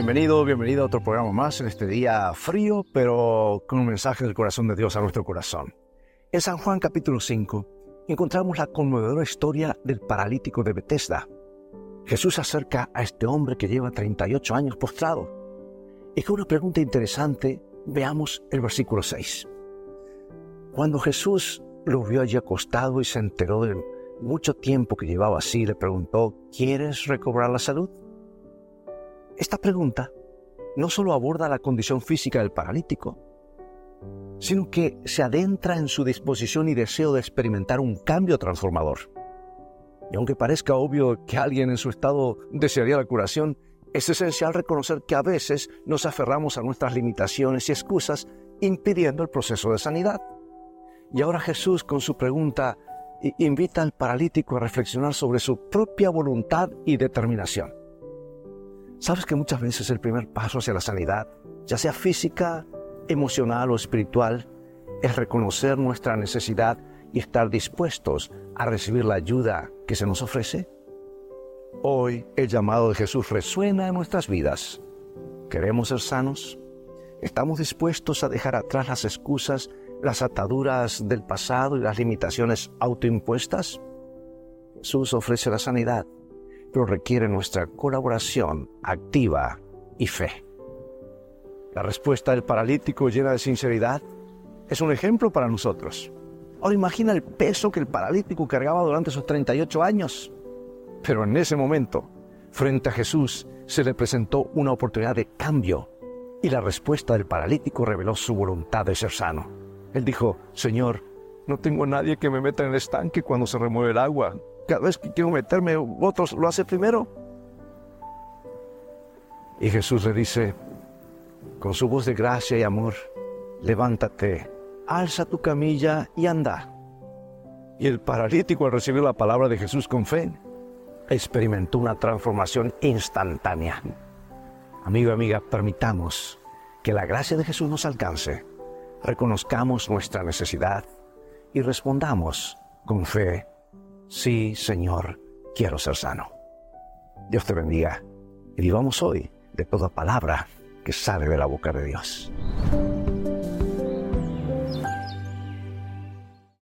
Bienvenido, bienvenido a otro programa más en este día frío, pero con un mensaje del corazón de Dios a nuestro corazón. En San Juan capítulo 5 encontramos la conmovedora historia del paralítico de Bethesda. Jesús acerca a este hombre que lleva 38 años postrado. Y con una pregunta interesante, veamos el versículo 6. Cuando Jesús lo vio allí acostado y se enteró de mucho tiempo que llevaba así, le preguntó, ¿quieres recobrar la salud? Esta pregunta no solo aborda la condición física del paralítico, sino que se adentra en su disposición y deseo de experimentar un cambio transformador. Y aunque parezca obvio que alguien en su estado desearía la curación, es esencial reconocer que a veces nos aferramos a nuestras limitaciones y excusas impidiendo el proceso de sanidad. Y ahora Jesús con su pregunta invita al paralítico a reflexionar sobre su propia voluntad y determinación. Sabes que muchas veces el primer paso hacia la sanidad, ya sea física, emocional o espiritual, es reconocer nuestra necesidad y estar dispuestos a recibir la ayuda que se nos ofrece. Hoy el llamado de Jesús resuena en nuestras vidas. ¿Queremos ser sanos? ¿Estamos dispuestos a dejar atrás las excusas, las ataduras del pasado y las limitaciones autoimpuestas? Jesús ofrece la sanidad pero requiere nuestra colaboración activa y fe. La respuesta del paralítico llena de sinceridad es un ejemplo para nosotros. Ahora imagina el peso que el paralítico cargaba durante esos 38 años. Pero en ese momento, frente a Jesús, se le presentó una oportunidad de cambio y la respuesta del paralítico reveló su voluntad de ser sano. Él dijo, Señor, no tengo a nadie que me meta en el estanque cuando se remueve el agua cada vez que quiero meterme, otros lo hace primero. Y Jesús le dice, con su voz de gracia y amor, levántate, alza tu camilla y anda. Y el paralítico al recibir la palabra de Jesús con fe, experimentó una transformación instantánea. Amigo amiga, permitamos que la gracia de Jesús nos alcance, reconozcamos nuestra necesidad y respondamos con fe Sí, Señor, quiero ser sano. Dios te bendiga y vivamos hoy de toda palabra que sale de la boca de Dios.